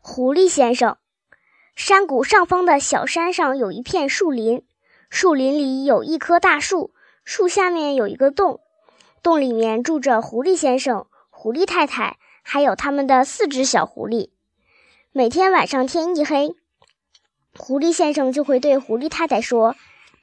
狐狸先生，山谷上方的小山上有一片树林，树林里有一棵大树，树下面有一个洞，洞里面住着狐狸先生、狐狸太太，还有他们的四只小狐狸。每天晚上天一黑，狐狸先生就会对狐狸太太说：“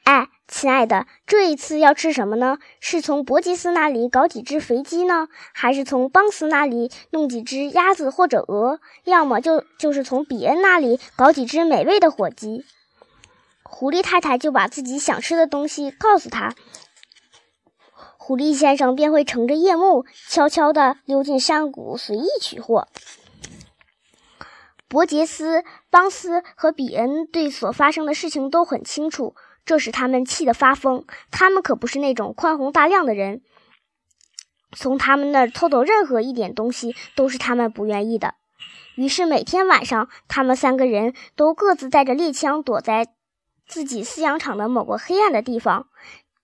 哎。”亲爱的，这一次要吃什么呢？是从伯吉斯那里搞几只肥鸡呢，还是从邦斯那里弄几只鸭子或者鹅？要么就就是从比恩那里搞几只美味的火鸡。狐狸太太就把自己想吃的东西告诉他，狐狸先生便会乘着夜幕，悄悄地溜进山谷，随意取货。伯杰斯、邦斯和比恩对所发生的事情都很清楚。这使他们气得发疯。他们可不是那种宽宏大量的人，从他们那儿偷走任何一点东西都是他们不愿意的。于是每天晚上，他们三个人都各自带着猎枪，躲在自己饲养场的某个黑暗的地方，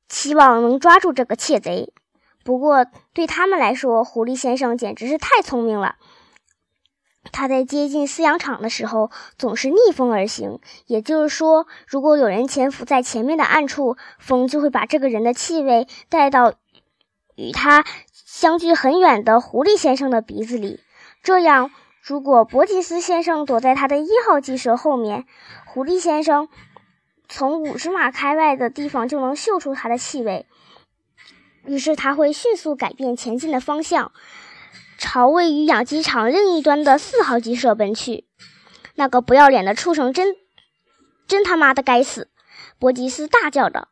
期望能抓住这个窃贼。不过对他们来说，狐狸先生简直是太聪明了。他在接近饲养场的时候，总是逆风而行。也就是说，如果有人潜伏在前面的暗处，风就会把这个人的气味带到与他相距很远的狐狸先生的鼻子里。这样，如果伯吉斯先生躲在他的一号鸡舍后面，狐狸先生从五十码开外的地方就能嗅出他的气味。于是，他会迅速改变前进的方向。朝位于养鸡场另一端的四号鸡舍奔去。那个不要脸的畜生，真真他妈的该死！伯吉斯大叫着：“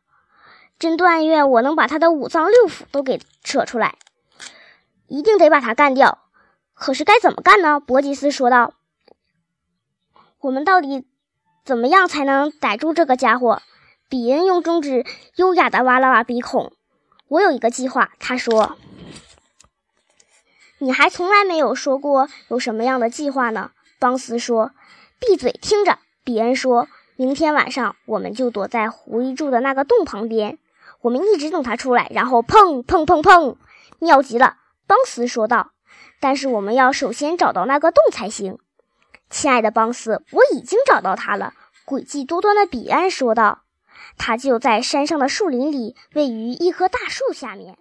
真但愿我能把他的五脏六腑都给扯出来，一定得把他干掉。可是该怎么干呢？”伯吉斯说道：“我们到底怎么样才能逮住这个家伙？”比恩用中指优雅地挖了挖鼻孔。“我有一个计划。”他说。你还从来没有说过有什么样的计划呢？邦斯说：“闭嘴，听着。”比恩说：“明天晚上我们就躲在狐狸住的那个洞旁边，我们一直等他出来，然后砰砰砰砰，妙极了。”邦斯说道：“但是我们要首先找到那个洞才行。”亲爱的邦斯，我已经找到他了。诡计多端的比安说道：“他就在山上的树林里，位于一棵大树下面。”